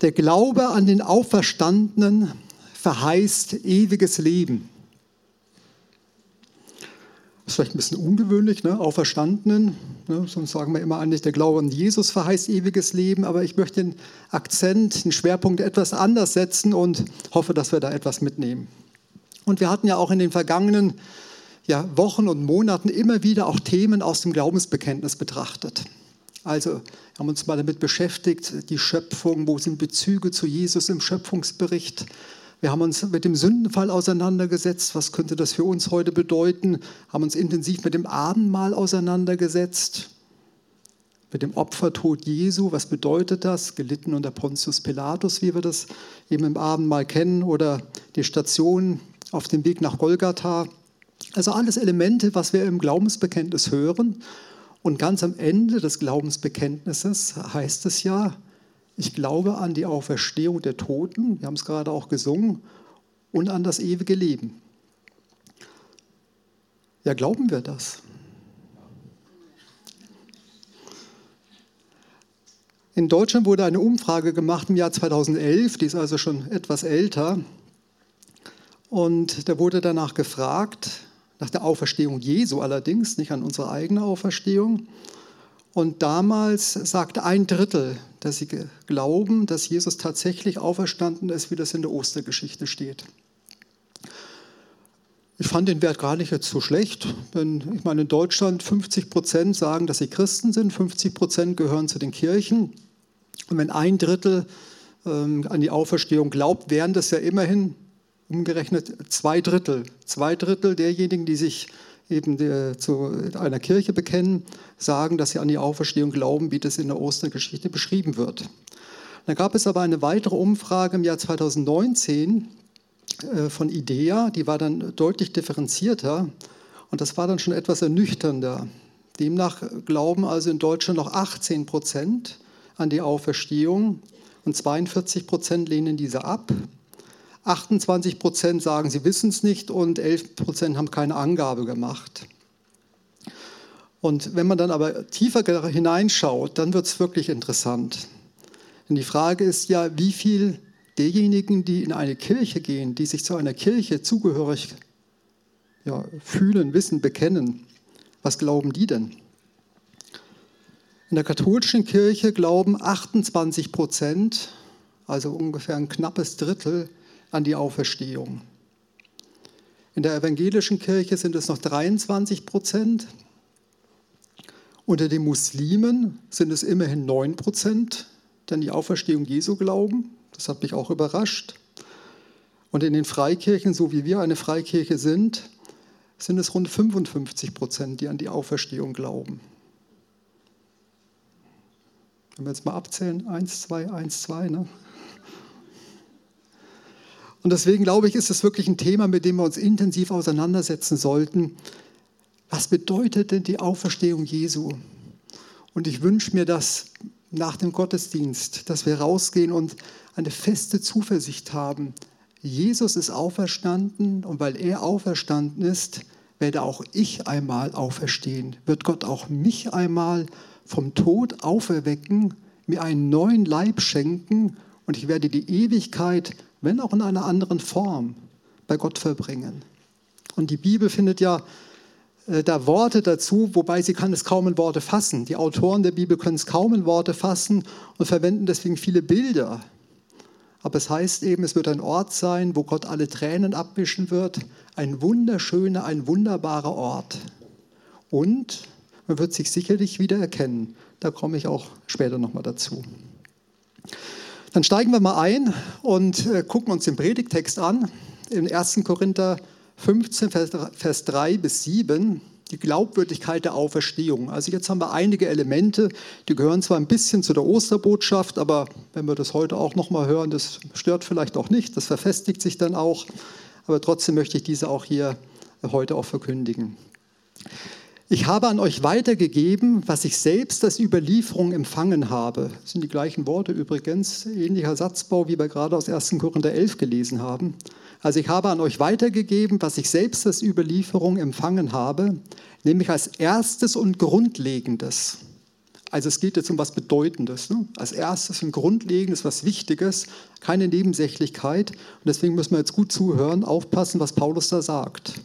Der Glaube an den Auferstandenen verheißt ewiges Leben. Das ist vielleicht ein bisschen ungewöhnlich, ne? Auferstandenen. Ne? Sonst sagen wir immer eigentlich, der Glaube an Jesus verheißt ewiges Leben. Aber ich möchte den Akzent, den Schwerpunkt etwas anders setzen und hoffe, dass wir da etwas mitnehmen. Und wir hatten ja auch in den vergangenen ja, Wochen und Monaten immer wieder auch Themen aus dem Glaubensbekenntnis betrachtet. Also wir haben uns mal damit beschäftigt, die Schöpfung, wo sind Bezüge zu Jesus im Schöpfungsbericht. Wir haben uns mit dem Sündenfall auseinandergesetzt, was könnte das für uns heute bedeuten, haben uns intensiv mit dem Abendmahl auseinandergesetzt, mit dem Opfertod Jesu, was bedeutet das, gelitten unter Pontius Pilatus, wie wir das eben im Abendmahl kennen, oder die Station auf dem Weg nach Golgatha. Also alles Elemente, was wir im Glaubensbekenntnis hören und ganz am Ende des Glaubensbekenntnisses heißt es ja, ich glaube an die Auferstehung der Toten, wir haben es gerade auch gesungen, und an das ewige Leben. Ja, glauben wir das? In Deutschland wurde eine Umfrage gemacht im Jahr 2011, die ist also schon etwas älter. Und da wurde danach gefragt, nach der Auferstehung Jesu allerdings, nicht an unsere eigene Auferstehung. Und damals sagte ein Drittel, dass sie glauben, dass Jesus tatsächlich auferstanden ist, wie das in der Ostergeschichte steht. Ich fand den Wert gar nicht jetzt so schlecht, denn ich meine, in Deutschland 50 Prozent sagen, dass sie Christen sind, 50 Prozent gehören zu den Kirchen. Und wenn ein Drittel ähm, an die Auferstehung glaubt, wären das ja immerhin umgerechnet zwei Drittel. Zwei Drittel derjenigen, die sich eben der, zu einer Kirche bekennen, sagen, dass sie an die Auferstehung glauben, wie das in der Ostergeschichte beschrieben wird. Dann gab es aber eine weitere Umfrage im Jahr 2019 äh, von IDEA, die war dann deutlich differenzierter und das war dann schon etwas ernüchternder. Demnach glauben also in Deutschland noch 18 Prozent an die Auferstehung und 42 Prozent lehnen diese ab. 28 Prozent sagen, sie wissen es nicht und 11 Prozent haben keine Angabe gemacht. Und wenn man dann aber tiefer hineinschaut, dann wird es wirklich interessant. Denn die Frage ist ja, wie viel derjenigen, die in eine Kirche gehen, die sich zu einer Kirche zugehörig ja, fühlen, wissen, bekennen, was glauben die denn? In der katholischen Kirche glauben 28 Prozent, also ungefähr ein knappes Drittel, an die Auferstehung. In der evangelischen Kirche sind es noch 23 Prozent. Unter den Muslimen sind es immerhin 9 Prozent, die an die Auferstehung Jesu glauben. Das hat mich auch überrascht. Und in den Freikirchen, so wie wir eine Freikirche sind, sind es rund 55 Prozent, die an die Auferstehung glauben. Wenn wir jetzt mal abzählen, 1, 2, 1, 2, ne? Und deswegen glaube ich, ist es wirklich ein Thema, mit dem wir uns intensiv auseinandersetzen sollten. Was bedeutet denn die Auferstehung Jesu? Und ich wünsche mir das nach dem Gottesdienst, dass wir rausgehen und eine feste Zuversicht haben. Jesus ist auferstanden und weil er auferstanden ist, werde auch ich einmal auferstehen. Wird Gott auch mich einmal vom Tod auferwecken, mir einen neuen Leib schenken und ich werde die Ewigkeit wenn auch in einer anderen Form, bei Gott verbringen. Und die Bibel findet ja äh, da Worte dazu, wobei sie kann es kaum in Worte fassen. Die Autoren der Bibel können es kaum in Worte fassen und verwenden deswegen viele Bilder. Aber es heißt eben, es wird ein Ort sein, wo Gott alle Tränen abwischen wird. Ein wunderschöner, ein wunderbarer Ort. Und man wird sich sicherlich wieder erkennen. Da komme ich auch später nochmal dazu. Dann steigen wir mal ein und äh, gucken uns den Predigtext an. In 1. Korinther 15, Vers 3 bis 7, die Glaubwürdigkeit der Auferstehung. Also jetzt haben wir einige Elemente, die gehören zwar ein bisschen zu der Osterbotschaft, aber wenn wir das heute auch nochmal hören, das stört vielleicht auch nicht, das verfestigt sich dann auch, aber trotzdem möchte ich diese auch hier heute auch verkündigen. Ich habe an euch weitergegeben, was ich selbst als Überlieferung empfangen habe. Das sind die gleichen Worte übrigens, ähnlicher Satzbau, wie wir gerade aus 1. Korinther 11 gelesen haben. Also ich habe an euch weitergegeben, was ich selbst als Überlieferung empfangen habe, nämlich als erstes und grundlegendes. Also es geht jetzt um was Bedeutendes. Ne? Als erstes ein Grundlegendes, was Wichtiges, keine Nebensächlichkeit. Und deswegen müssen wir jetzt gut zuhören, aufpassen, was Paulus da sagt.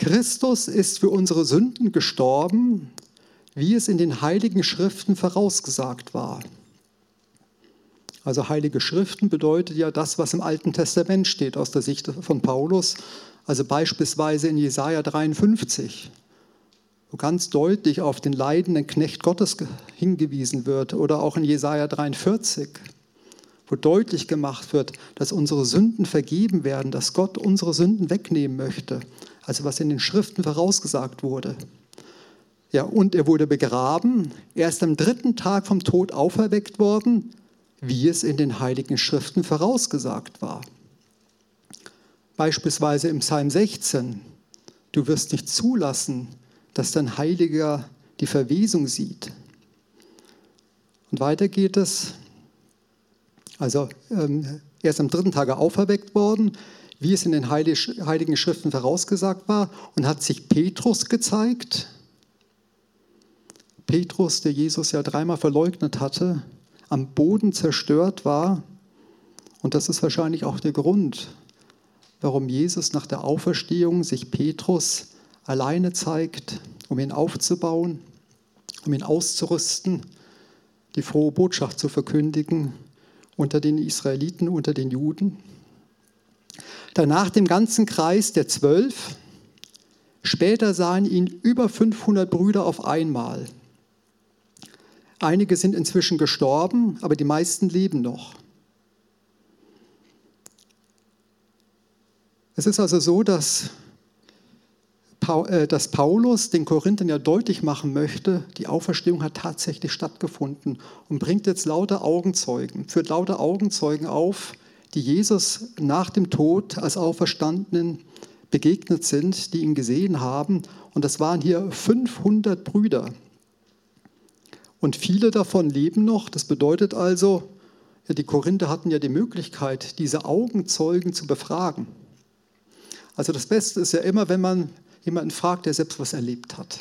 Christus ist für unsere Sünden gestorben, wie es in den heiligen Schriften vorausgesagt war. Also heilige Schriften bedeutet ja das, was im Alten Testament steht aus der Sicht von Paulus. Also beispielsweise in Jesaja 53 wo ganz deutlich auf den leidenden Knecht Gottes hingewiesen wird, oder auch in Jesaja 43, wo deutlich gemacht wird, dass unsere Sünden vergeben werden, dass Gott unsere Sünden wegnehmen möchte, also was in den Schriften vorausgesagt wurde. Ja, und er wurde begraben, erst am dritten Tag vom Tod auferweckt worden, wie es in den heiligen Schriften vorausgesagt war. Beispielsweise im Psalm 16, du wirst nicht zulassen, dass dein Heiliger die Verwesung sieht. Und weiter geht es, also ähm, er ist am dritten Tage auferweckt worden, wie es in den Heiligen Schriften vorausgesagt war, und hat sich Petrus gezeigt. Petrus, der Jesus ja dreimal verleugnet hatte, am Boden zerstört war. Und das ist wahrscheinlich auch der Grund, warum Jesus nach der Auferstehung sich Petrus alleine zeigt, um ihn aufzubauen, um ihn auszurüsten, die frohe Botschaft zu verkündigen unter den Israeliten, unter den Juden. Danach dem ganzen Kreis der Zwölf. Später sahen ihn über 500 Brüder auf einmal. Einige sind inzwischen gestorben, aber die meisten leben noch. Es ist also so, dass äh, dass Paulus den Korinthern ja deutlich machen möchte, die Auferstehung hat tatsächlich stattgefunden und bringt jetzt lauter Augenzeugen, führt lauter Augenzeugen auf, die Jesus nach dem Tod als Auferstandenen begegnet sind, die ihn gesehen haben. Und das waren hier 500 Brüder. Und viele davon leben noch. Das bedeutet also, ja, die Korinther hatten ja die Möglichkeit, diese Augenzeugen zu befragen. Also das Beste ist ja immer, wenn man jemanden fragt, der selbst was erlebt hat.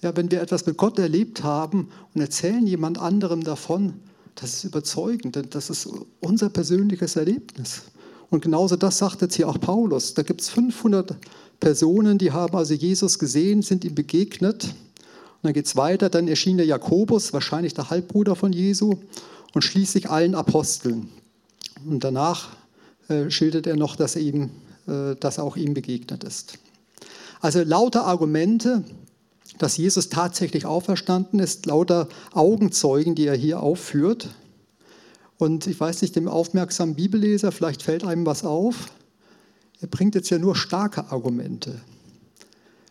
Ja, wenn wir etwas mit Gott erlebt haben und erzählen jemand anderem davon, das ist überzeugend, denn das ist unser persönliches Erlebnis. Und genauso das sagt jetzt hier auch Paulus. Da gibt es 500 Personen, die haben also Jesus gesehen, sind ihm begegnet. Und dann geht es weiter, dann erschien der Jakobus, wahrscheinlich der Halbbruder von Jesu, und schließlich allen Aposteln. Und danach äh, schildert er noch, dass, er ihm, äh, dass auch ihm begegnet ist. Also lauter Argumente, dass Jesus tatsächlich auferstanden ist, lauter Augenzeugen, die er hier aufführt. Und ich weiß nicht, dem aufmerksamen Bibelleser, vielleicht fällt einem was auf. Er bringt jetzt ja nur starke Argumente.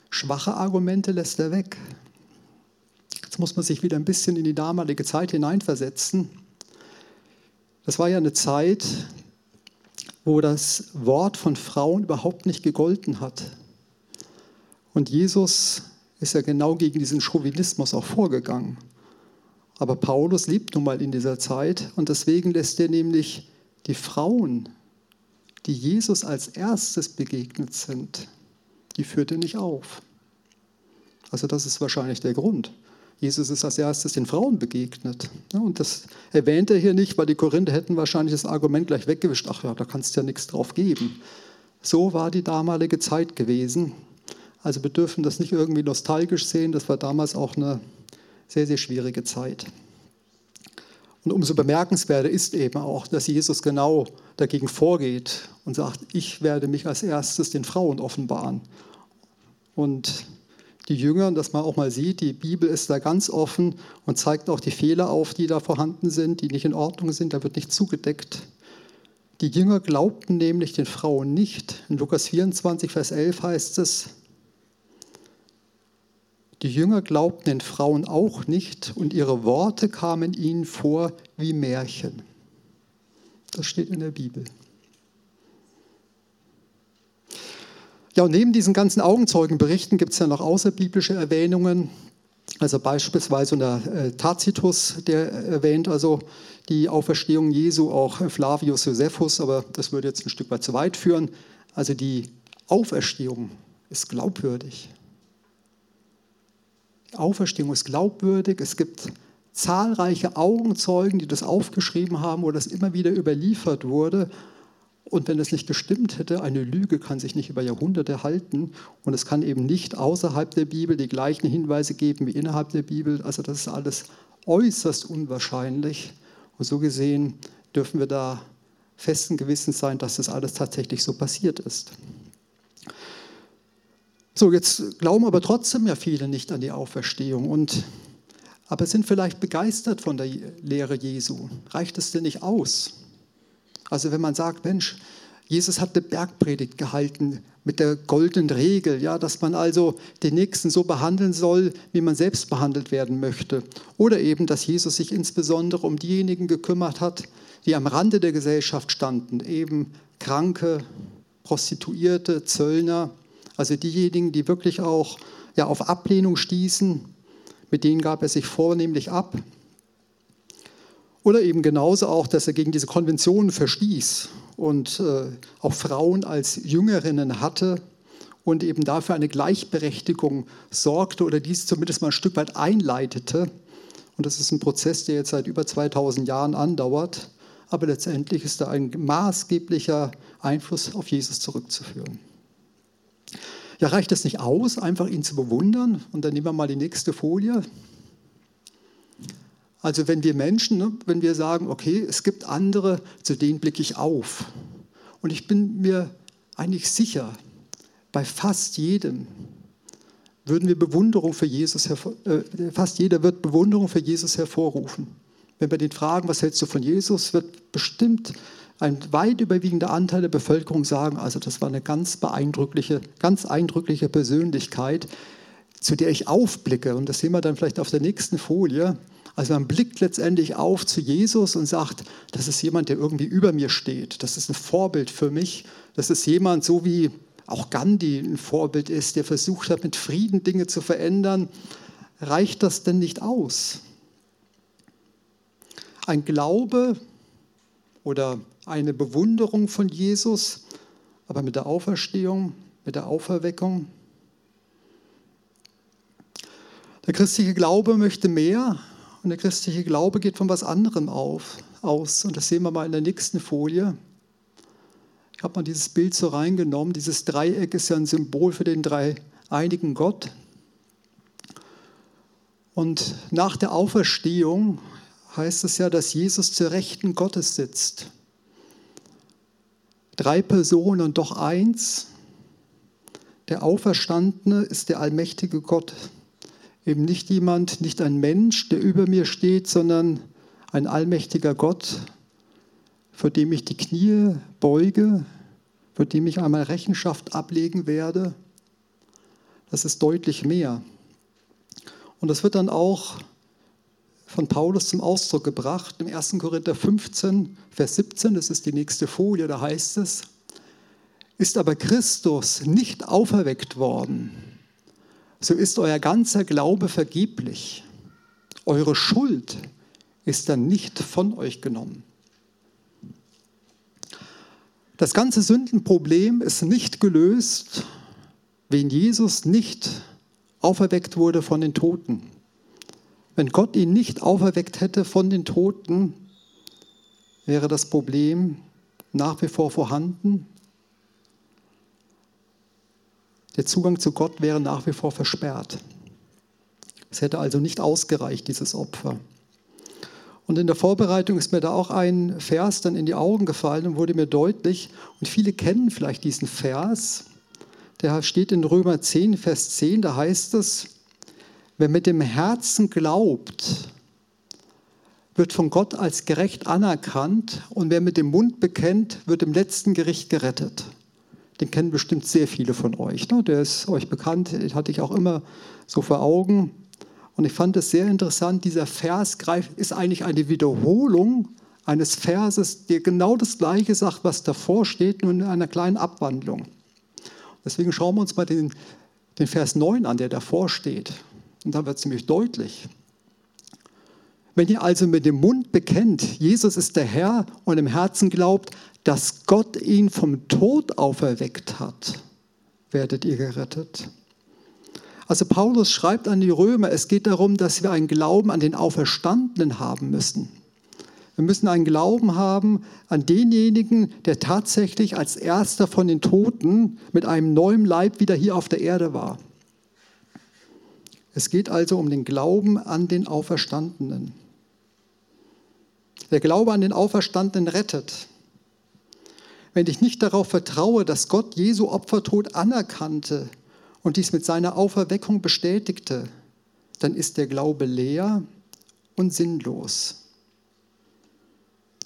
Schwache Argumente lässt er weg. Jetzt muss man sich wieder ein bisschen in die damalige Zeit hineinversetzen. Das war ja eine Zeit, wo das Wort von Frauen überhaupt nicht gegolten hat. Und Jesus ist ja genau gegen diesen Chauvinismus auch vorgegangen. Aber Paulus lebt nun mal in dieser Zeit und deswegen lässt er nämlich die Frauen, die Jesus als erstes begegnet sind, die führt er nicht auf. Also das ist wahrscheinlich der Grund. Jesus ist als erstes den Frauen begegnet. Und das erwähnt er hier nicht, weil die Korinther hätten wahrscheinlich das Argument gleich weggewischt. Ach ja, da kannst du ja nichts drauf geben. So war die damalige Zeit gewesen. Also wir dürfen das nicht irgendwie nostalgisch sehen, das war damals auch eine sehr, sehr schwierige Zeit. Und umso bemerkenswerter ist eben auch, dass Jesus genau dagegen vorgeht und sagt, ich werde mich als erstes den Frauen offenbaren. Und die Jünger, dass man auch mal sieht, die Bibel ist da ganz offen und zeigt auch die Fehler auf, die da vorhanden sind, die nicht in Ordnung sind, da wird nicht zugedeckt. Die Jünger glaubten nämlich den Frauen nicht. In Lukas 24, Vers 11 heißt es, die Jünger glaubten den Frauen auch nicht und ihre Worte kamen ihnen vor wie Märchen. Das steht in der Bibel. Ja, und neben diesen ganzen Augenzeugenberichten gibt es ja noch außerbiblische Erwähnungen. Also beispielsweise unter äh, Tacitus, der erwähnt also die Auferstehung Jesu, auch Flavius Josephus, aber das würde jetzt ein Stück weit zu weit führen. Also die Auferstehung ist glaubwürdig Auferstehung ist glaubwürdig. Es gibt zahlreiche Augenzeugen, die das aufgeschrieben haben, wo das immer wieder überliefert wurde. Und wenn es nicht gestimmt hätte, eine Lüge kann sich nicht über Jahrhunderte halten und es kann eben nicht außerhalb der Bibel die gleichen Hinweise geben wie innerhalb der Bibel. Also das ist alles äußerst unwahrscheinlich. Und so gesehen dürfen wir da festen Gewissens sein, dass das alles tatsächlich so passiert ist. So, jetzt glauben aber trotzdem ja viele nicht an die Auferstehung und aber sind vielleicht begeistert von der Lehre Jesu. Reicht es denn nicht aus? Also wenn man sagt, Mensch, Jesus hat eine Bergpredigt gehalten mit der goldenen Regel, ja, dass man also den Nächsten so behandeln soll, wie man selbst behandelt werden möchte. Oder eben, dass Jesus sich insbesondere um diejenigen gekümmert hat, die am Rande der Gesellschaft standen, eben Kranke, Prostituierte, Zöllner, also diejenigen, die wirklich auch ja, auf Ablehnung stießen, mit denen gab er sich vornehmlich ab. Oder eben genauso auch, dass er gegen diese Konventionen verstieß und äh, auch Frauen als Jüngerinnen hatte und eben dafür eine Gleichberechtigung sorgte oder dies zumindest mal ein Stück weit einleitete. Und das ist ein Prozess, der jetzt seit über 2000 Jahren andauert. Aber letztendlich ist da ein maßgeblicher Einfluss auf Jesus zurückzuführen. Ja, reicht es nicht aus, einfach ihn zu bewundern? Und dann nehmen wir mal die nächste Folie. Also wenn wir Menschen, ne, wenn wir sagen, okay, es gibt andere, zu denen blicke ich auf. Und ich bin mir eigentlich sicher, bei fast jedem würden wir Bewunderung für Jesus, äh, fast jeder wird Bewunderung für Jesus hervorrufen. Wenn wir den fragen, was hältst du von Jesus, wird bestimmt ein weit überwiegender Anteil der Bevölkerung sagen, also das war eine ganz beeindruckliche, ganz eindrückliche Persönlichkeit, zu der ich aufblicke. Und das sehen wir dann vielleicht auf der nächsten Folie. Also man blickt letztendlich auf zu Jesus und sagt, das ist jemand, der irgendwie über mir steht. Das ist ein Vorbild für mich. Das ist jemand, so wie auch Gandhi ein Vorbild ist, der versucht hat, mit Frieden Dinge zu verändern. Reicht das denn nicht aus? Ein Glaube oder eine Bewunderung von Jesus, aber mit der Auferstehung, mit der Auferweckung. Der christliche Glaube möchte mehr und der christliche Glaube geht von was anderem auf, aus. Und das sehen wir mal in der nächsten Folie. Ich habe mal dieses Bild so reingenommen. Dieses Dreieck ist ja ein Symbol für den dreieinigen Gott. Und nach der Auferstehung heißt es ja, dass Jesus zur Rechten Gottes sitzt drei Personen und doch eins. Der Auferstandene ist der allmächtige Gott. Eben nicht jemand, nicht ein Mensch, der über mir steht, sondern ein allmächtiger Gott, vor dem ich die Knie beuge, vor dem ich einmal Rechenschaft ablegen werde. Das ist deutlich mehr. Und das wird dann auch von Paulus zum Ausdruck gebracht. Im 1. Korinther 15, Vers 17, das ist die nächste Folie, da heißt es, ist aber Christus nicht auferweckt worden, so ist euer ganzer Glaube vergeblich. Eure Schuld ist dann nicht von euch genommen. Das ganze Sündenproblem ist nicht gelöst, wenn Jesus nicht auferweckt wurde von den Toten. Wenn Gott ihn nicht auferweckt hätte von den Toten, wäre das Problem nach wie vor vorhanden. Der Zugang zu Gott wäre nach wie vor versperrt. Es hätte also nicht ausgereicht, dieses Opfer. Und in der Vorbereitung ist mir da auch ein Vers dann in die Augen gefallen und wurde mir deutlich, und viele kennen vielleicht diesen Vers, der steht in Römer 10, Vers 10, da heißt es, Wer mit dem Herzen glaubt, wird von Gott als gerecht anerkannt und wer mit dem Mund bekennt, wird im letzten Gericht gerettet. Den kennen bestimmt sehr viele von euch. Ne? Der ist euch bekannt, hatte ich auch immer so vor Augen. Und ich fand es sehr interessant, dieser Vers ist eigentlich eine Wiederholung eines Verses, der genau das Gleiche sagt, was davor steht, nur in einer kleinen Abwandlung. Deswegen schauen wir uns mal den, den Vers 9 an, der davor steht. Und da wird es nämlich deutlich. Wenn ihr also mit dem Mund bekennt, Jesus ist der Herr und im Herzen glaubt, dass Gott ihn vom Tod auferweckt hat, werdet ihr gerettet. Also Paulus schreibt an die Römer, es geht darum, dass wir einen Glauben an den Auferstandenen haben müssen. Wir müssen einen Glauben haben an denjenigen, der tatsächlich als erster von den Toten mit einem neuen Leib wieder hier auf der Erde war. Es geht also um den Glauben an den Auferstandenen. Der Glaube an den Auferstandenen rettet. Wenn ich nicht darauf vertraue, dass Gott Jesu Opfertod anerkannte und dies mit seiner Auferweckung bestätigte, dann ist der Glaube leer und sinnlos.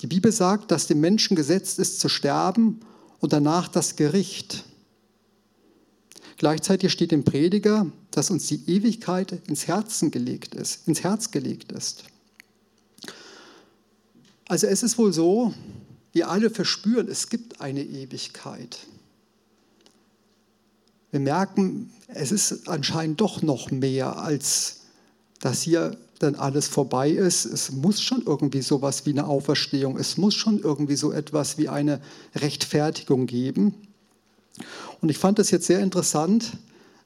Die Bibel sagt, dass dem Menschen gesetzt ist zu sterben und danach das Gericht. Gleichzeitig steht im Prediger, dass uns die Ewigkeit ins Herzen gelegt ist, ins Herz gelegt ist. Also es ist wohl so, wir alle verspüren, es gibt eine Ewigkeit. Wir merken, es ist anscheinend doch noch mehr, als dass hier dann alles vorbei ist. Es muss schon irgendwie so etwas wie eine Auferstehung, es muss schon irgendwie so etwas wie eine Rechtfertigung geben. Und ich fand das jetzt sehr interessant,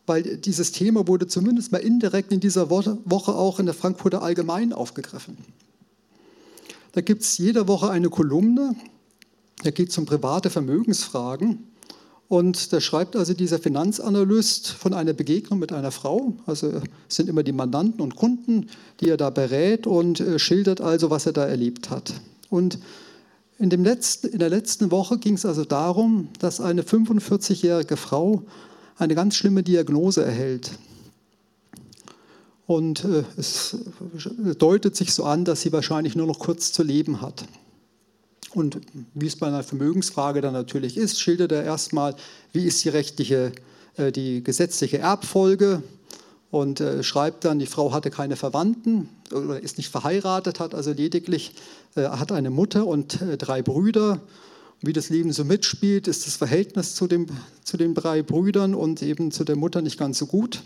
weil dieses Thema wurde zumindest mal indirekt in dieser Woche auch in der Frankfurter Allgemeinen aufgegriffen. Da gibt es jede Woche eine Kolumne, da geht es um private Vermögensfragen. Und da schreibt also dieser Finanzanalyst von einer Begegnung mit einer Frau. Also es sind immer die Mandanten und Kunden, die er da berät und äh, schildert also, was er da erlebt hat. Und in, dem letzten, in der letzten Woche ging es also darum, dass eine 45-jährige Frau eine ganz schlimme Diagnose erhält. Und äh, es deutet sich so an, dass sie wahrscheinlich nur noch kurz zu leben hat. Und wie es bei einer Vermögensfrage dann natürlich ist, schildert er erstmal, wie ist die rechtliche, äh, die gesetzliche Erbfolge und äh, schreibt dann, die Frau hatte keine Verwandten oder ist nicht verheiratet, hat also lediglich äh, hat eine Mutter und drei Brüder. Wie das Leben so mitspielt, ist das Verhältnis zu, dem, zu den drei Brüdern und eben zu der Mutter nicht ganz so gut.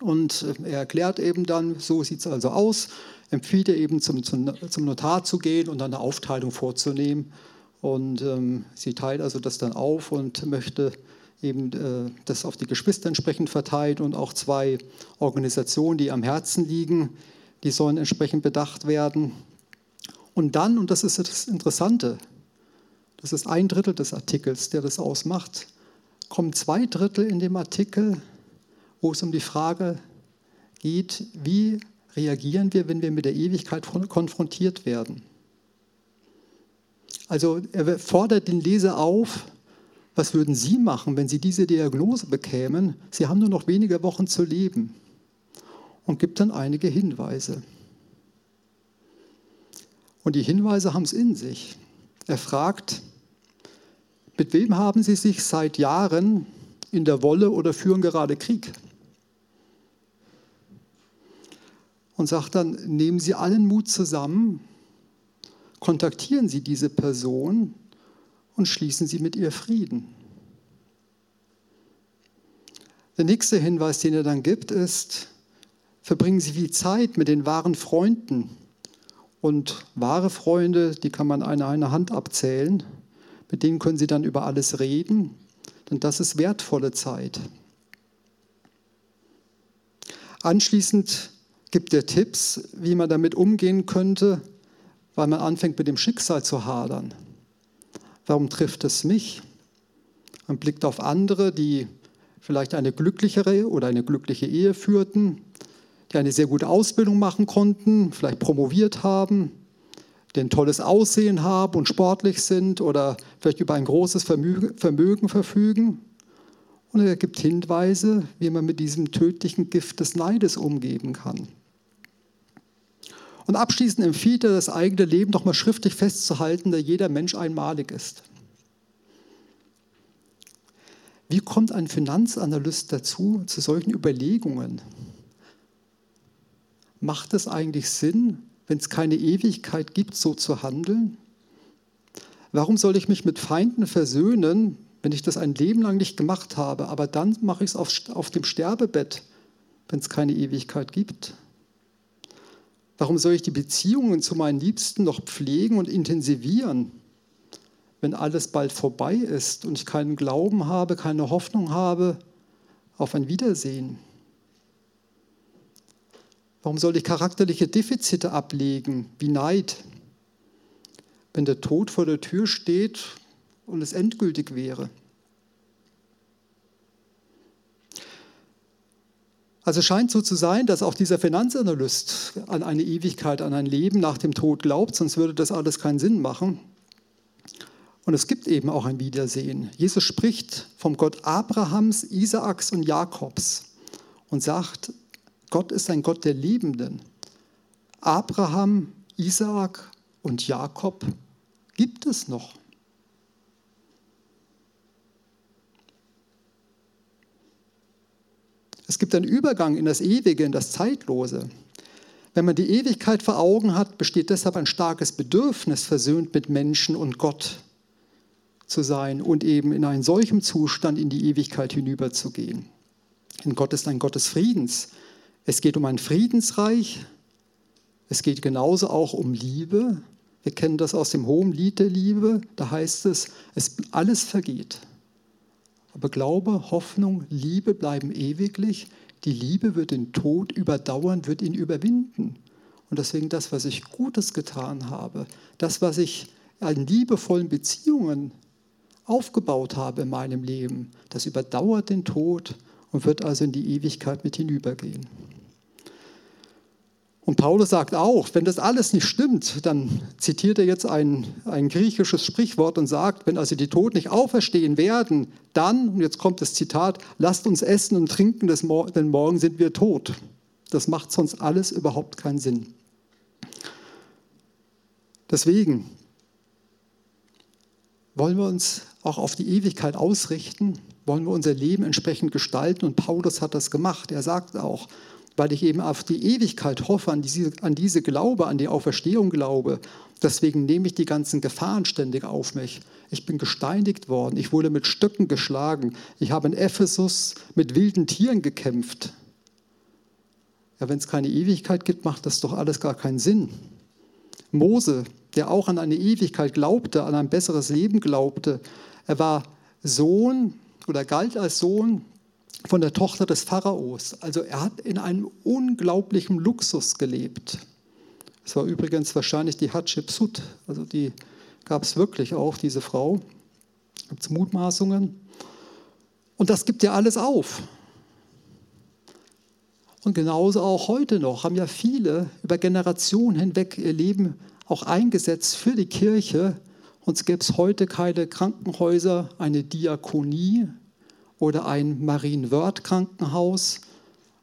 Und er erklärt eben dann, so sieht es also aus empfiehlt er eben zum, zum Notar zu gehen und eine Aufteilung vorzunehmen. Und ähm, sie teilt also das dann auf und möchte eben äh, das auf die Geschwister entsprechend verteilen und auch zwei Organisationen, die am Herzen liegen, die sollen entsprechend bedacht werden. Und dann, und das ist das Interessante, das ist ein Drittel des Artikels, der das ausmacht, kommen zwei Drittel in dem Artikel, wo es um die Frage geht, wie reagieren wir, wenn wir mit der Ewigkeit konfrontiert werden? Also er fordert den Leser auf, was würden Sie machen, wenn Sie diese Diagnose bekämen? Sie haben nur noch wenige Wochen zu leben und gibt dann einige Hinweise. Und die Hinweise haben es in sich. Er fragt, mit wem haben Sie sich seit Jahren in der Wolle oder führen gerade Krieg? und sagt dann, nehmen Sie allen Mut zusammen, kontaktieren Sie diese Person und schließen Sie mit ihr Frieden. Der nächste Hinweis, den er dann gibt, ist, verbringen Sie viel Zeit mit den wahren Freunden. Und wahre Freunde, die kann man an einer Hand abzählen. Mit denen können Sie dann über alles reden. Denn das ist wertvolle Zeit. Anschließend gibt dir Tipps, wie man damit umgehen könnte, weil man anfängt mit dem Schicksal zu hadern. Warum trifft es mich? Man blickt auf andere, die vielleicht eine glücklichere oder eine glückliche Ehe führten, die eine sehr gute Ausbildung machen konnten, vielleicht promoviert haben, die ein tolles Aussehen haben und sportlich sind oder vielleicht über ein großes Vermögen verfügen. Und er gibt Hinweise, wie man mit diesem tödlichen Gift des Neides umgehen kann. Und abschließend empfiehlt er, das eigene Leben nochmal schriftlich festzuhalten, da jeder Mensch einmalig ist. Wie kommt ein Finanzanalyst dazu, zu solchen Überlegungen? Macht es eigentlich Sinn, wenn es keine Ewigkeit gibt, so zu handeln? Warum soll ich mich mit Feinden versöhnen, wenn ich das ein Leben lang nicht gemacht habe, aber dann mache ich es auf, auf dem Sterbebett, wenn es keine Ewigkeit gibt? Warum soll ich die Beziehungen zu meinen Liebsten noch pflegen und intensivieren, wenn alles bald vorbei ist und ich keinen Glauben habe, keine Hoffnung habe auf ein Wiedersehen? Warum soll ich charakterliche Defizite ablegen, wie Neid, wenn der Tod vor der Tür steht und es endgültig wäre? Also scheint so zu sein, dass auch dieser Finanzanalyst an eine Ewigkeit, an ein Leben nach dem Tod glaubt, sonst würde das alles keinen Sinn machen. Und es gibt eben auch ein Wiedersehen. Jesus spricht vom Gott Abrahams, Isaaks und Jakobs und sagt, Gott ist ein Gott der Lebenden. Abraham, Isaak und Jakob gibt es noch. Es gibt einen Übergang in das Ewige, in das Zeitlose. Wenn man die Ewigkeit vor Augen hat, besteht deshalb ein starkes Bedürfnis, versöhnt mit Menschen und Gott zu sein und eben in einem solchen Zustand in die Ewigkeit hinüberzugehen. Denn Gott ist ein Gott des Friedens. Es geht um ein Friedensreich. Es geht genauso auch um Liebe. Wir kennen das aus dem hohen Lied der Liebe. Da heißt es, es alles vergeht. Aber Glaube, Hoffnung, Liebe bleiben ewiglich. Die Liebe wird den Tod überdauern, wird ihn überwinden. Und deswegen das, was ich Gutes getan habe, das, was ich an liebevollen Beziehungen aufgebaut habe in meinem Leben, das überdauert den Tod und wird also in die Ewigkeit mit hinübergehen. Und Paulus sagt auch, wenn das alles nicht stimmt, dann zitiert er jetzt ein, ein griechisches Sprichwort und sagt, wenn also die Toten nicht auferstehen werden, dann, und jetzt kommt das Zitat, lasst uns essen und trinken, denn morgen sind wir tot. Das macht sonst alles überhaupt keinen Sinn. Deswegen wollen wir uns auch auf die Ewigkeit ausrichten, wollen wir unser Leben entsprechend gestalten und Paulus hat das gemacht. Er sagt auch, weil ich eben auf die Ewigkeit hoffe, an diese, an diese Glaube, an die Auferstehung glaube. Deswegen nehme ich die ganzen Gefahren ständig auf mich. Ich bin gesteinigt worden, ich wurde mit Stöcken geschlagen, ich habe in Ephesus mit wilden Tieren gekämpft. Ja, wenn es keine Ewigkeit gibt, macht das doch alles gar keinen Sinn. Mose, der auch an eine Ewigkeit glaubte, an ein besseres Leben glaubte, er war Sohn oder galt als Sohn von der Tochter des Pharaos. Also er hat in einem unglaublichen Luxus gelebt. Es war übrigens wahrscheinlich die Hatschepsut, also die gab es wirklich auch, diese Frau. Gibt es Mutmaßungen. Und das gibt ja alles auf. Und genauso auch heute noch haben ja viele über Generationen hinweg ihr Leben auch eingesetzt für die Kirche. Uns gäbe es heute keine Krankenhäuser, eine Diakonie, oder ein Marienwörth-Krankenhaus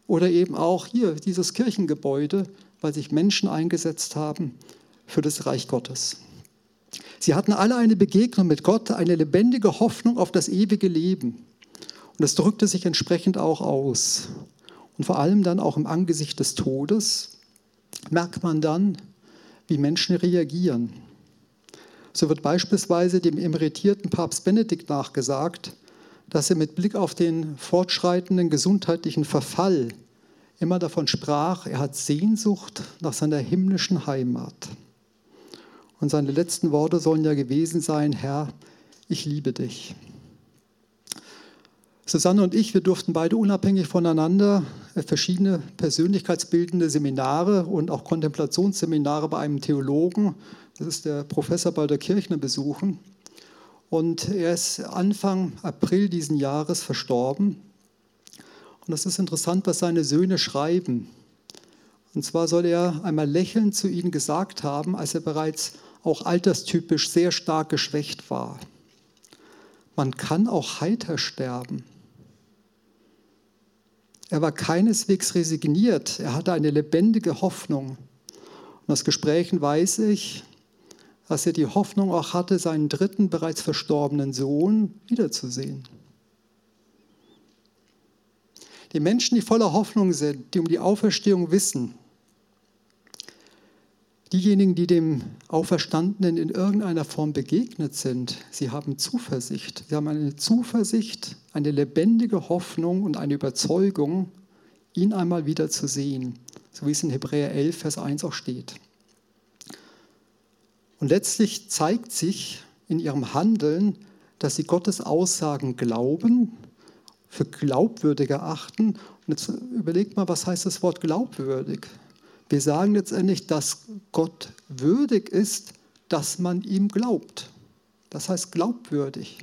oder eben auch hier dieses Kirchengebäude, weil sich Menschen eingesetzt haben für das Reich Gottes. Sie hatten alle eine Begegnung mit Gott, eine lebendige Hoffnung auf das ewige Leben. Und das drückte sich entsprechend auch aus. Und vor allem dann auch im Angesicht des Todes merkt man dann, wie Menschen reagieren. So wird beispielsweise dem emeritierten Papst Benedikt nachgesagt, dass er mit Blick auf den fortschreitenden gesundheitlichen Verfall immer davon sprach, er hat Sehnsucht nach seiner himmlischen Heimat. Und seine letzten Worte sollen ja gewesen sein, Herr, ich liebe dich. Susanne und ich, wir durften beide unabhängig voneinander verschiedene persönlichkeitsbildende Seminare und auch Kontemplationsseminare bei einem Theologen, das ist der Professor Balder Kirchner, besuchen. Und er ist Anfang April diesen Jahres verstorben. Und das ist interessant, was seine Söhne schreiben. Und zwar soll er einmal lächelnd zu ihnen gesagt haben, als er bereits auch alterstypisch sehr stark geschwächt war. Man kann auch heiter sterben. Er war keineswegs resigniert, er hatte eine lebendige Hoffnung. Und aus Gesprächen weiß ich, dass er die Hoffnung auch hatte, seinen dritten bereits verstorbenen Sohn wiederzusehen. Die Menschen, die voller Hoffnung sind, die um die Auferstehung wissen, diejenigen, die dem Auferstandenen in irgendeiner Form begegnet sind, sie haben Zuversicht. Sie haben eine Zuversicht, eine lebendige Hoffnung und eine Überzeugung, ihn einmal wieder zu sehen, so wie es in Hebräer 11, Vers 1 auch steht. Und letztlich zeigt sich in ihrem Handeln, dass sie Gottes Aussagen glauben, für glaubwürdig erachten. Und jetzt überlegt mal, was heißt das Wort glaubwürdig? Wir sagen letztendlich, dass Gott würdig ist, dass man ihm glaubt. Das heißt glaubwürdig.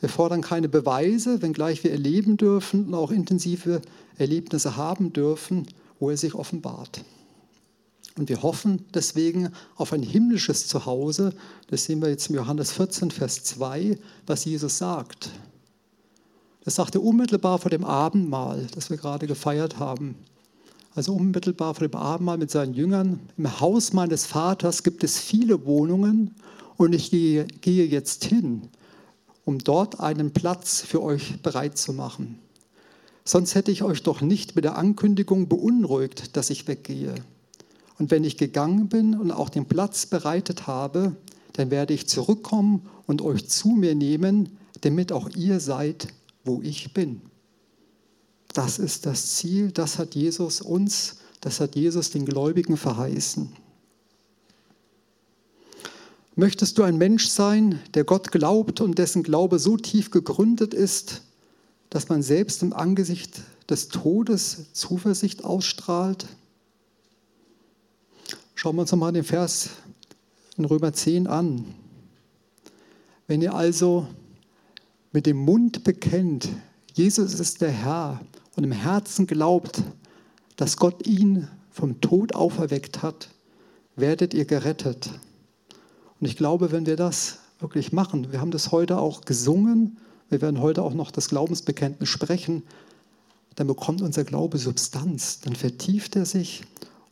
Wir fordern keine Beweise, wenngleich wir erleben dürfen und auch intensive Erlebnisse haben dürfen, wo er sich offenbart. Und wir hoffen deswegen auf ein himmlisches Zuhause. Das sehen wir jetzt im Johannes 14, Vers 2, was Jesus sagt. Das sagt er unmittelbar vor dem Abendmahl, das wir gerade gefeiert haben. Also unmittelbar vor dem Abendmahl mit seinen Jüngern. Im Haus meines Vaters gibt es viele Wohnungen und ich gehe, gehe jetzt hin, um dort einen Platz für euch bereit zu machen. Sonst hätte ich euch doch nicht mit der Ankündigung beunruhigt, dass ich weggehe. Und wenn ich gegangen bin und auch den Platz bereitet habe, dann werde ich zurückkommen und euch zu mir nehmen, damit auch ihr seid, wo ich bin. Das ist das Ziel, das hat Jesus uns, das hat Jesus den Gläubigen verheißen. Möchtest du ein Mensch sein, der Gott glaubt und dessen Glaube so tief gegründet ist, dass man selbst im Angesicht des Todes Zuversicht ausstrahlt? Schauen wir uns nochmal den Vers in Römer 10 an. Wenn ihr also mit dem Mund bekennt, Jesus ist der Herr und im Herzen glaubt, dass Gott ihn vom Tod auferweckt hat, werdet ihr gerettet. Und ich glaube, wenn wir das wirklich machen, wir haben das heute auch gesungen, wir werden heute auch noch das Glaubensbekenntnis sprechen, dann bekommt unser Glaube Substanz, dann vertieft er sich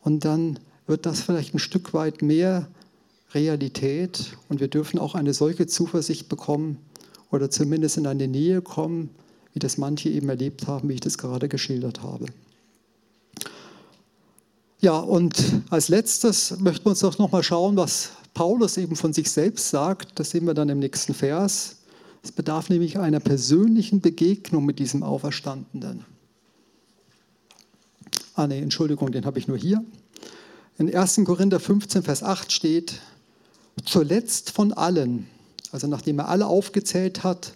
und dann wird das vielleicht ein Stück weit mehr Realität und wir dürfen auch eine solche Zuversicht bekommen oder zumindest in eine Nähe kommen, wie das manche eben erlebt haben, wie ich das gerade geschildert habe. Ja, und als letztes möchten wir uns doch nochmal schauen, was Paulus eben von sich selbst sagt. Das sehen wir dann im nächsten Vers. Es bedarf nämlich einer persönlichen Begegnung mit diesem Auferstandenen. Ah, nee, Entschuldigung, den habe ich nur hier. In 1. Korinther 15, Vers 8 steht, zuletzt von allen, also nachdem er alle aufgezählt hat,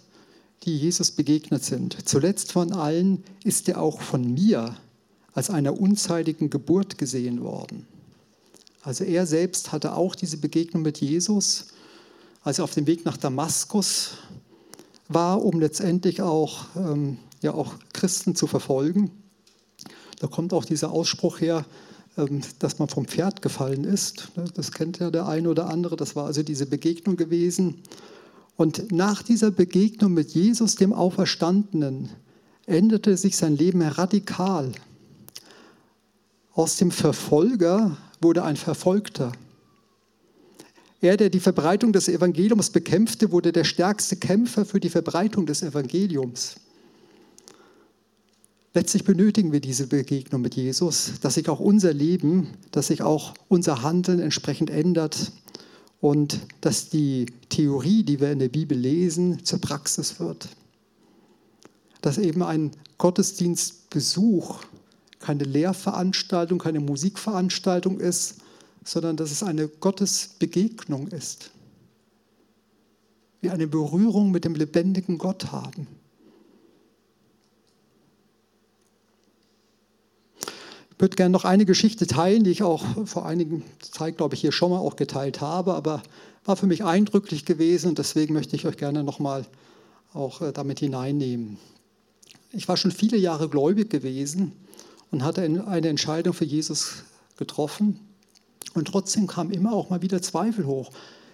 die Jesus begegnet sind, zuletzt von allen ist er auch von mir als einer unzeitigen Geburt gesehen worden. Also er selbst hatte auch diese Begegnung mit Jesus, als er auf dem Weg nach Damaskus war, um letztendlich auch, ähm, ja, auch Christen zu verfolgen. Da kommt auch dieser Ausspruch her, dass man vom Pferd gefallen ist. Ne, das kennt ja der eine oder andere. Das war also diese Begegnung gewesen. Und nach dieser Begegnung mit Jesus, dem Auferstandenen, änderte sich sein Leben radikal. Aus dem Verfolger wurde ein Verfolgter. Er, der die Verbreitung des Evangeliums bekämpfte, wurde der stärkste Kämpfer für die Verbreitung des Evangeliums. Letztlich benötigen wir diese Begegnung mit Jesus, dass sich auch unser Leben, dass sich auch unser Handeln entsprechend ändert und dass die Theorie, die wir in der Bibel lesen, zur Praxis wird. Dass eben ein Gottesdienstbesuch keine Lehrveranstaltung, keine Musikveranstaltung ist, sondern dass es eine Gottesbegegnung ist. Wir eine Berührung mit dem lebendigen Gott haben. Würde gerne noch eine Geschichte teilen, die ich auch vor einigen Zeit, glaube ich, hier schon mal auch geteilt habe, aber war für mich eindrücklich gewesen und deswegen möchte ich euch gerne noch mal auch äh, damit hineinnehmen. Ich war schon viele Jahre gläubig gewesen und hatte eine Entscheidung für Jesus getroffen und trotzdem kamen immer auch mal wieder Zweifel hoch.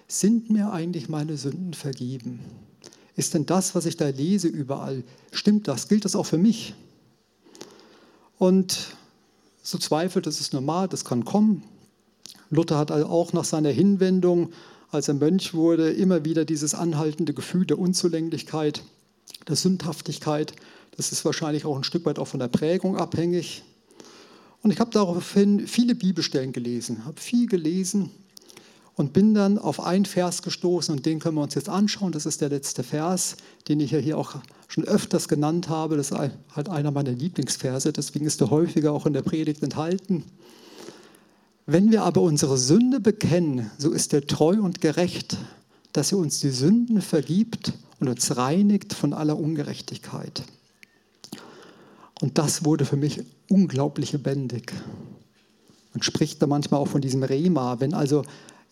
Sind mir eigentlich meine Sünden vergeben? Ist denn das, was ich da lese überall, stimmt das? Gilt das auch für mich? Und so zweifelt, das ist normal, das kann kommen. Luther hat also auch nach seiner Hinwendung, als er Mönch wurde, immer wieder dieses anhaltende Gefühl der Unzulänglichkeit, der Sündhaftigkeit. Das ist wahrscheinlich auch ein Stück weit auch von der Prägung abhängig. Und ich habe daraufhin viele Bibelstellen gelesen, habe viel gelesen und bin dann auf einen Vers gestoßen und den können wir uns jetzt anschauen. Das ist der letzte Vers, den ich ja hier auch schon öfters genannt habe. Das ist halt einer meiner Lieblingsverse, deswegen ist er häufiger auch in der Predigt enthalten. Wenn wir aber unsere Sünde bekennen, so ist er treu und gerecht, dass er uns die Sünden vergibt und uns reinigt von aller Ungerechtigkeit. Und das wurde für mich unglaublich lebendig. Man spricht da manchmal auch von diesem Rema, wenn also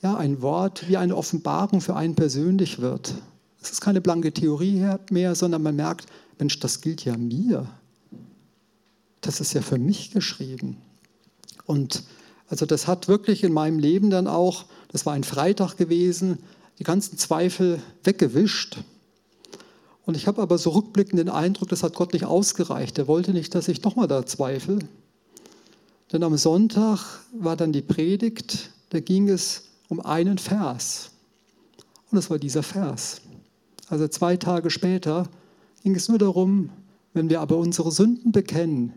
ja, ein Wort wie eine Offenbarung für einen persönlich wird. Es ist keine blanke Theorie mehr, sondern man merkt, Mensch, das gilt ja mir. Das ist ja für mich geschrieben. Und also das hat wirklich in meinem Leben dann auch, das war ein Freitag gewesen, die ganzen Zweifel weggewischt. Und ich habe aber so rückblickend den Eindruck, das hat Gott nicht ausgereicht. Er wollte nicht, dass ich nochmal da zweifle. Denn am Sonntag war dann die Predigt, da ging es um einen Vers. Und das war dieser Vers. Also zwei Tage später ging es nur darum, wenn wir aber unsere Sünden bekennen,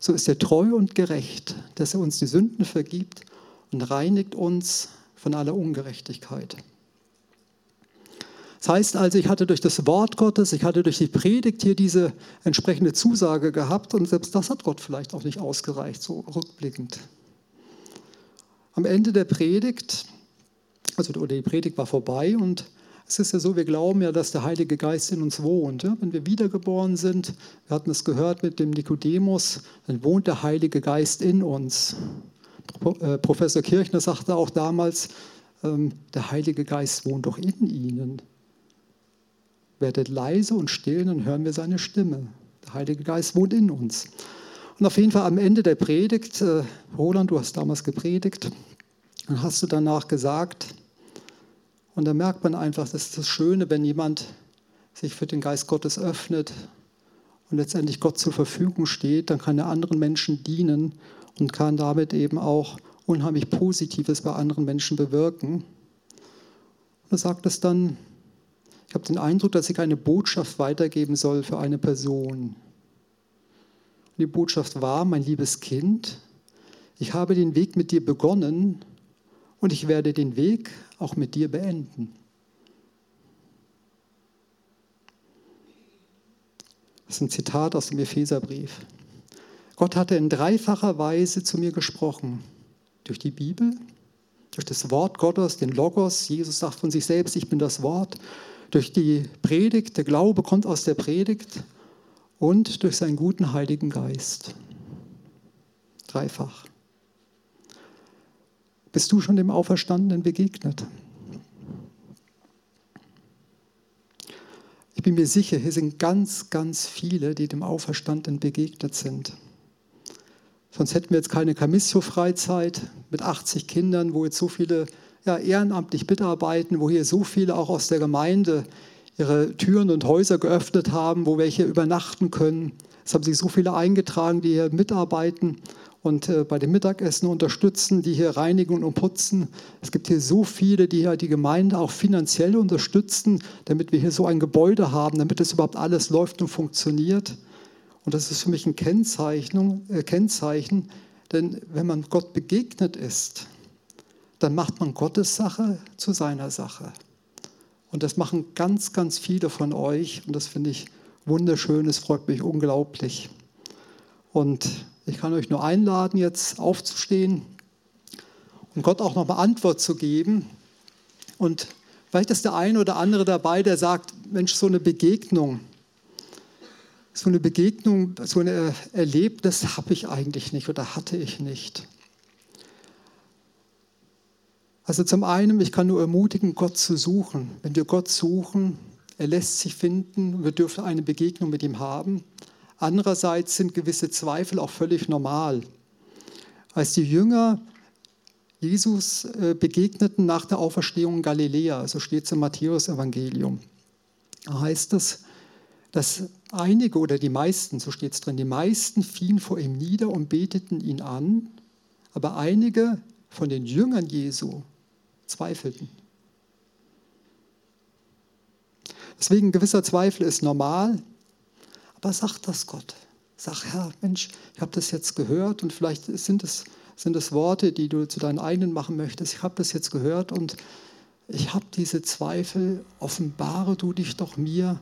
so ist er treu und gerecht, dass er uns die Sünden vergibt und reinigt uns von aller Ungerechtigkeit. Das heißt also, ich hatte durch das Wort Gottes, ich hatte durch die Predigt hier diese entsprechende Zusage gehabt und selbst das hat Gott vielleicht auch nicht ausgereicht, so rückblickend. Am Ende der Predigt, also die Predigt war vorbei und es ist ja so, wir glauben ja, dass der Heilige Geist in uns wohnt. Wenn wir wiedergeboren sind, wir hatten es gehört mit dem Nikodemus, dann wohnt der Heilige Geist in uns. Äh, Professor Kirchner sagte auch damals, ähm, der Heilige Geist wohnt doch in ihnen. Werdet leise und still, dann hören wir seine Stimme. Der Heilige Geist wohnt in uns. Und auf jeden Fall am Ende der Predigt, äh, Roland, du hast damals gepredigt, dann hast du danach gesagt, und da merkt man einfach, das ist das Schöne, wenn jemand sich für den Geist Gottes öffnet und letztendlich Gott zur Verfügung steht, dann kann er anderen Menschen dienen und kann damit eben auch unheimlich Positives bei anderen Menschen bewirken. Und er sagt es dann, ich habe den Eindruck, dass ich eine Botschaft weitergeben soll für eine Person. Und die Botschaft war, mein liebes Kind, ich habe den Weg mit dir begonnen und ich werde den Weg auch mit dir beenden. Das ist ein Zitat aus dem Epheserbrief. Gott hatte in dreifacher Weise zu mir gesprochen. Durch die Bibel, durch das Wort Gottes, den Logos. Jesus sagt von sich selbst, ich bin das Wort. Durch die Predigt, der Glaube kommt aus der Predigt. Und durch seinen guten Heiligen Geist. Dreifach. Bist du schon dem Auferstandenen begegnet? Ich bin mir sicher, hier sind ganz, ganz viele, die dem Auferstandenen begegnet sind. Sonst hätten wir jetzt keine Camissio-Freizeit mit 80 Kindern, wo jetzt so viele ja, ehrenamtlich mitarbeiten, wo hier so viele auch aus der Gemeinde ihre Türen und Häuser geöffnet haben, wo welche übernachten können. Es haben sich so viele eingetragen, die hier mitarbeiten und äh, bei dem Mittagessen unterstützen, die hier reinigen und putzen. Es gibt hier so viele, die hier die Gemeinde auch finanziell unterstützen, damit wir hier so ein Gebäude haben, damit das überhaupt alles läuft und funktioniert. Und das ist für mich ein Kennzeichen, äh, Kennzeichen, denn wenn man Gott begegnet ist, dann macht man Gottes Sache zu seiner Sache. Und das machen ganz, ganz viele von euch und das finde ich wunderschön, es freut mich unglaublich. Und ich kann euch nur einladen, jetzt aufzustehen und Gott auch nochmal Antwort zu geben. Und vielleicht ist der eine oder andere dabei, der sagt, Mensch, so eine Begegnung, so eine Begegnung, so ein Erlebnis habe ich eigentlich nicht oder hatte ich nicht. Also zum einen, ich kann nur ermutigen, Gott zu suchen. Wenn wir Gott suchen, er lässt sich finden, wir dürfen eine Begegnung mit ihm haben. Andererseits sind gewisse Zweifel auch völlig normal. Als die Jünger Jesus äh, begegneten nach der Auferstehung in Galiläa, so steht es im Matthäus-Evangelium, heißt es, dass einige oder die meisten, so steht es drin, die meisten fielen vor ihm nieder und beteten ihn an, aber einige von den Jüngern Jesu zweifelten. Deswegen gewisser Zweifel ist normal, aber sag das Gott. Sag, Herr, Mensch, ich habe das jetzt gehört und vielleicht sind es, sind es Worte, die du zu deinen eigenen machen möchtest. Ich habe das jetzt gehört und ich habe diese Zweifel. Offenbare du dich doch mir,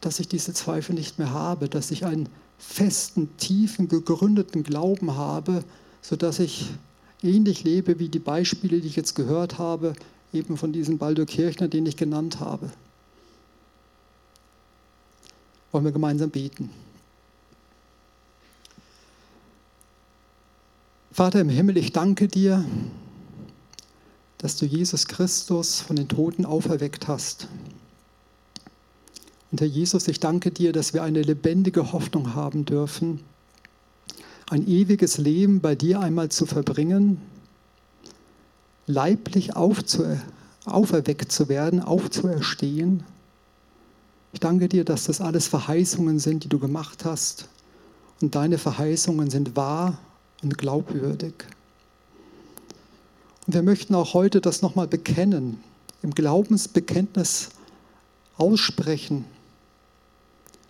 dass ich diese Zweifel nicht mehr habe, dass ich einen festen, tiefen, gegründeten Glauben habe, sodass ich ähnlich lebe wie die Beispiele, die ich jetzt gehört habe, eben von diesem Baldur Kirchner, den ich genannt habe wollen wir gemeinsam beten. Vater im Himmel, ich danke dir, dass du Jesus Christus von den Toten auferweckt hast. Und Herr Jesus, ich danke dir, dass wir eine lebendige Hoffnung haben dürfen, ein ewiges Leben bei dir einmal zu verbringen, leiblich auferweckt zu werden, aufzuerstehen. Ich danke dir, dass das alles Verheißungen sind, die du gemacht hast. Und deine Verheißungen sind wahr und glaubwürdig. Und wir möchten auch heute das nochmal bekennen, im Glaubensbekenntnis aussprechen,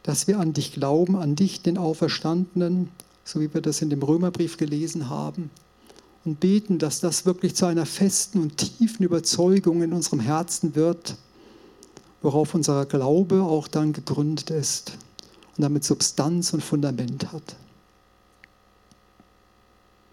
dass wir an dich glauben, an dich, den Auferstandenen, so wie wir das in dem Römerbrief gelesen haben, und beten, dass das wirklich zu einer festen und tiefen Überzeugung in unserem Herzen wird, worauf unser Glaube auch dann gegründet ist und damit Substanz und Fundament hat.